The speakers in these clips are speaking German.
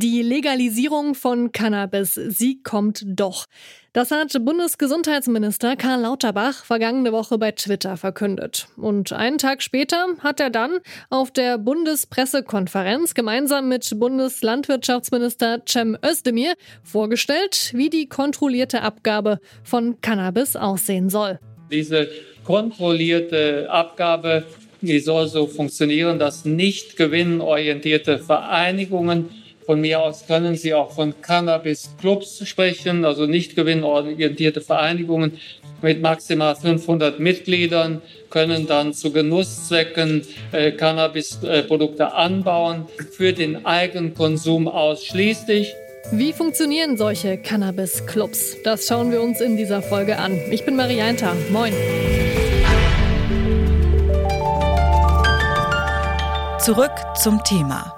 Die Legalisierung von Cannabis, sie kommt doch. Das hat Bundesgesundheitsminister Karl Lauterbach vergangene Woche bei Twitter verkündet. Und einen Tag später hat er dann auf der Bundespressekonferenz gemeinsam mit Bundeslandwirtschaftsminister Cem Özdemir vorgestellt, wie die kontrollierte Abgabe von Cannabis aussehen soll. Diese kontrollierte Abgabe, die soll so funktionieren, dass nicht gewinnorientierte Vereinigungen von mir aus können Sie auch von Cannabis-Clubs sprechen, also nicht gewinnorientierte Vereinigungen mit maximal 500 Mitgliedern können dann zu Genusszwecken äh, Cannabis-Produkte anbauen, für den Eigenkonsum ausschließlich. Wie funktionieren solche Cannabis-Clubs? Das schauen wir uns in dieser Folge an. Ich bin Marianta. Moin. Zurück zum Thema.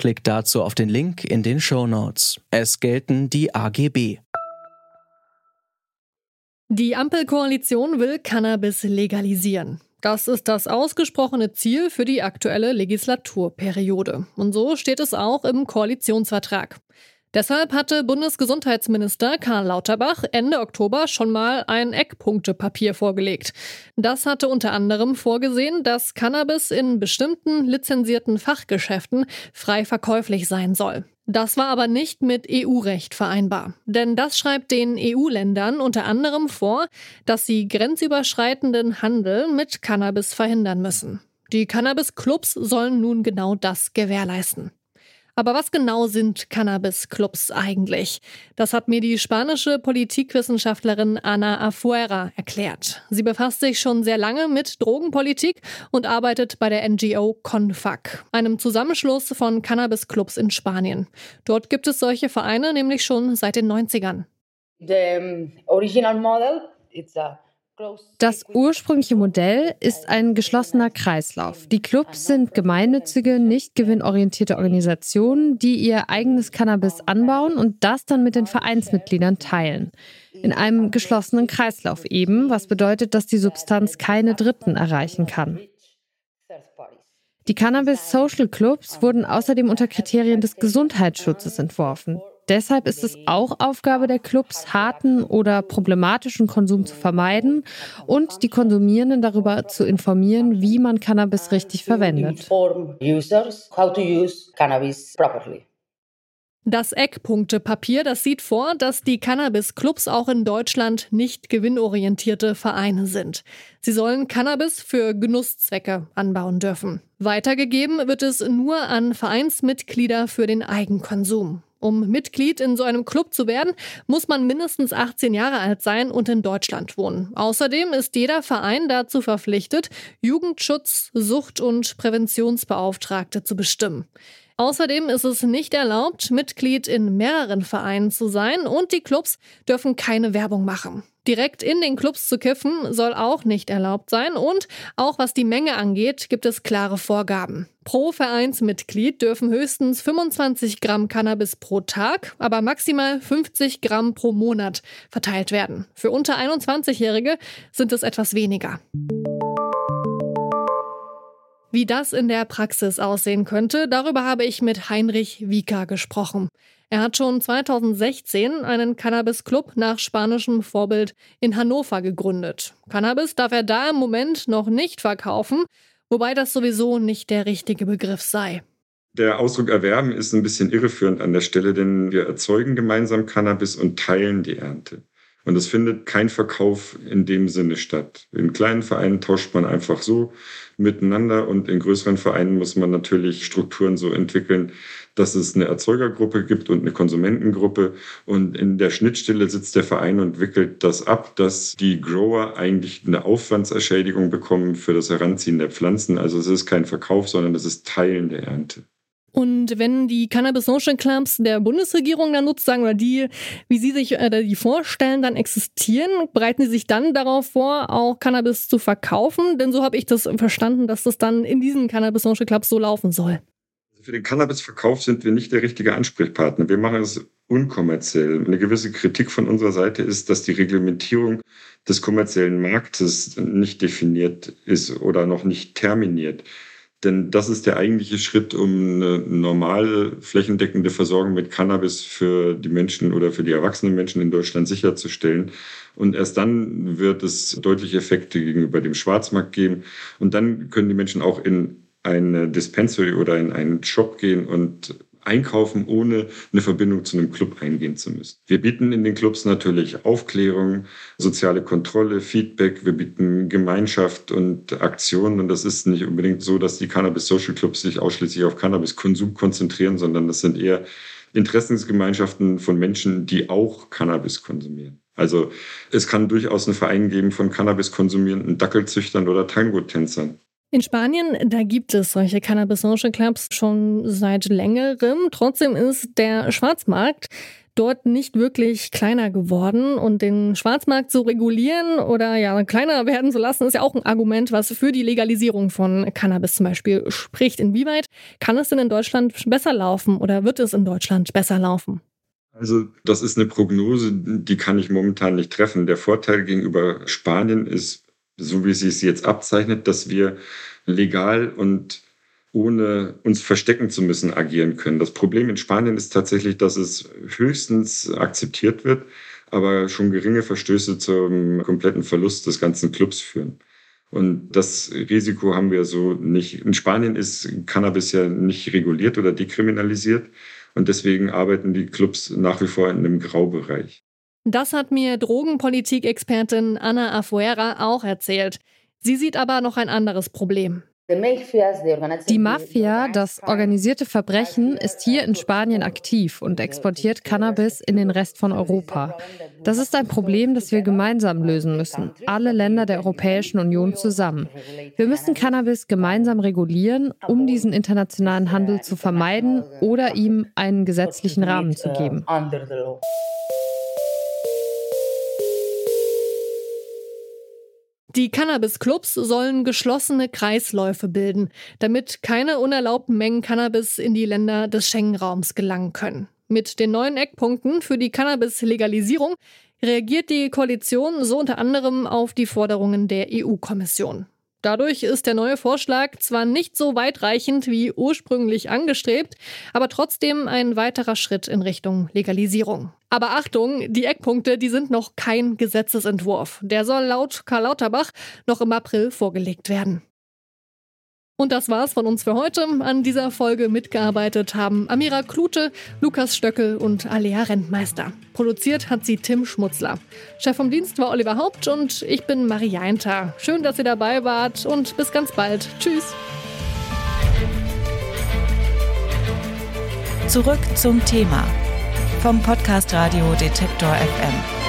Klickt dazu auf den Link in den Show Notes. Es gelten die AGB. Die Ampelkoalition will Cannabis legalisieren. Das ist das ausgesprochene Ziel für die aktuelle Legislaturperiode. Und so steht es auch im Koalitionsvertrag. Deshalb hatte Bundesgesundheitsminister Karl Lauterbach Ende Oktober schon mal ein Eckpunktepapier vorgelegt. Das hatte unter anderem vorgesehen, dass Cannabis in bestimmten lizenzierten Fachgeschäften frei verkäuflich sein soll. Das war aber nicht mit EU-Recht vereinbar. Denn das schreibt den EU-Ländern unter anderem vor, dass sie grenzüberschreitenden Handel mit Cannabis verhindern müssen. Die Cannabis-Clubs sollen nun genau das gewährleisten. Aber was genau sind Cannabis-Clubs eigentlich? Das hat mir die spanische Politikwissenschaftlerin Ana Afuera erklärt. Sie befasst sich schon sehr lange mit Drogenpolitik und arbeitet bei der NGO CONFAC, einem Zusammenschluss von Cannabis-Clubs in Spanien. Dort gibt es solche Vereine nämlich schon seit den 90ern. The original model, it's a das ursprüngliche Modell ist ein geschlossener Kreislauf. Die Clubs sind gemeinnützige, nicht gewinnorientierte Organisationen, die ihr eigenes Cannabis anbauen und das dann mit den Vereinsmitgliedern teilen. In einem geschlossenen Kreislauf eben, was bedeutet, dass die Substanz keine Dritten erreichen kann. Die Cannabis Social Clubs wurden außerdem unter Kriterien des Gesundheitsschutzes entworfen. Deshalb ist es auch Aufgabe der Clubs, harten oder problematischen Konsum zu vermeiden und die Konsumierenden darüber zu informieren, wie man Cannabis richtig verwendet. Das Eckpunktepapier, das sieht vor, dass die Cannabis-Clubs auch in Deutschland nicht gewinnorientierte Vereine sind. Sie sollen Cannabis für Genusszwecke anbauen dürfen. Weitergegeben wird es nur an Vereinsmitglieder für den Eigenkonsum. Um Mitglied in so einem Club zu werden, muss man mindestens 18 Jahre alt sein und in Deutschland wohnen. Außerdem ist jeder Verein dazu verpflichtet, Jugendschutz, Sucht- und Präventionsbeauftragte zu bestimmen. Außerdem ist es nicht erlaubt, Mitglied in mehreren Vereinen zu sein und die Clubs dürfen keine Werbung machen. Direkt in den Clubs zu kiffen soll auch nicht erlaubt sein und auch was die Menge angeht, gibt es klare Vorgaben. Pro Vereinsmitglied dürfen höchstens 25 Gramm Cannabis pro Tag, aber maximal 50 Gramm pro Monat verteilt werden. Für unter 21-Jährige sind es etwas weniger. Wie das in der Praxis aussehen könnte, darüber habe ich mit Heinrich Wieker gesprochen. Er hat schon 2016 einen Cannabis-Club nach spanischem Vorbild in Hannover gegründet. Cannabis darf er da im Moment noch nicht verkaufen, wobei das sowieso nicht der richtige Begriff sei. Der Ausdruck erwerben ist ein bisschen irreführend an der Stelle, denn wir erzeugen gemeinsam Cannabis und teilen die Ernte. Und es findet kein Verkauf in dem Sinne statt. In kleinen Vereinen tauscht man einfach so miteinander und in größeren Vereinen muss man natürlich Strukturen so entwickeln, dass es eine Erzeugergruppe gibt und eine Konsumentengruppe. Und in der Schnittstelle sitzt der Verein und wickelt das ab, dass die Grower eigentlich eine Aufwandserschädigung bekommen für das Heranziehen der Pflanzen. Also es ist kein Verkauf, sondern es ist Teilen der Ernte. Und wenn die Cannabis Social Clubs der Bundesregierung dann sozusagen oder die, wie Sie sich äh, die vorstellen, dann existieren, bereiten Sie sich dann darauf vor, auch Cannabis zu verkaufen? Denn so habe ich das verstanden, dass das dann in diesen Cannabis Social Clubs so laufen soll. Also für den Cannabisverkauf sind wir nicht der richtige Ansprechpartner. Wir machen es unkommerziell. Eine gewisse Kritik von unserer Seite ist, dass die Reglementierung des kommerziellen Marktes nicht definiert ist oder noch nicht terminiert. Denn das ist der eigentliche Schritt, um eine normale flächendeckende Versorgung mit Cannabis für die Menschen oder für die erwachsenen Menschen in Deutschland sicherzustellen. Und erst dann wird es deutliche Effekte gegenüber dem Schwarzmarkt geben. Und dann können die Menschen auch in eine Dispensary oder in einen Shop gehen und einkaufen, ohne eine Verbindung zu einem Club eingehen zu müssen. Wir bieten in den Clubs natürlich Aufklärung, soziale Kontrolle, Feedback, wir bieten Gemeinschaft und Aktionen. Und das ist nicht unbedingt so, dass die Cannabis Social Clubs sich ausschließlich auf Cannabiskonsum konzentrieren, sondern das sind eher Interessensgemeinschaften von Menschen, die auch Cannabis konsumieren. Also es kann durchaus einen Verein geben von Cannabis konsumierenden Dackelzüchtern oder Tango-Tänzern. In Spanien, da gibt es solche Cannabis Social Clubs schon seit längerem. Trotzdem ist der Schwarzmarkt dort nicht wirklich kleiner geworden und den Schwarzmarkt zu regulieren oder ja kleiner werden zu lassen, ist ja auch ein Argument, was für die Legalisierung von Cannabis zum Beispiel spricht. Inwieweit kann es denn in Deutschland besser laufen oder wird es in Deutschland besser laufen? Also das ist eine Prognose, die kann ich momentan nicht treffen. Der Vorteil gegenüber Spanien ist so wie es sich jetzt abzeichnet, dass wir legal und ohne uns verstecken zu müssen agieren können. Das Problem in Spanien ist tatsächlich, dass es höchstens akzeptiert wird, aber schon geringe Verstöße zum kompletten Verlust des ganzen Clubs führen. Und das Risiko haben wir so nicht. In Spanien ist Cannabis ja nicht reguliert oder dekriminalisiert. Und deswegen arbeiten die Clubs nach wie vor in einem Graubereich. Das hat mir Drogenpolitik-Expertin Anna Afuera auch erzählt. Sie sieht aber noch ein anderes Problem. Die Mafia, das organisierte Verbrechen, ist hier in Spanien aktiv und exportiert Cannabis in den Rest von Europa. Das ist ein Problem, das wir gemeinsam lösen müssen, alle Länder der Europäischen Union zusammen. Wir müssen Cannabis gemeinsam regulieren, um diesen internationalen Handel zu vermeiden oder ihm einen gesetzlichen Rahmen zu geben. Die Cannabis-Clubs sollen geschlossene Kreisläufe bilden, damit keine unerlaubten Mengen Cannabis in die Länder des Schengen-Raums gelangen können. Mit den neuen Eckpunkten für die Cannabis-Legalisierung reagiert die Koalition so unter anderem auf die Forderungen der EU-Kommission. Dadurch ist der neue Vorschlag zwar nicht so weitreichend wie ursprünglich angestrebt, aber trotzdem ein weiterer Schritt in Richtung Legalisierung. Aber Achtung, die Eckpunkte, die sind noch kein Gesetzesentwurf. Der soll laut Karl Lauterbach noch im April vorgelegt werden. Und das war's von uns für heute. An dieser Folge mitgearbeitet haben Amira Klute, Lukas Stöckel und Alea Rentmeister. Produziert hat sie Tim Schmutzler. Chef vom Dienst war Oliver Haupt und ich bin Marie Jainter. Schön, dass ihr dabei wart und bis ganz bald. Tschüss. Zurück zum Thema vom Podcast Radio Detektor FM.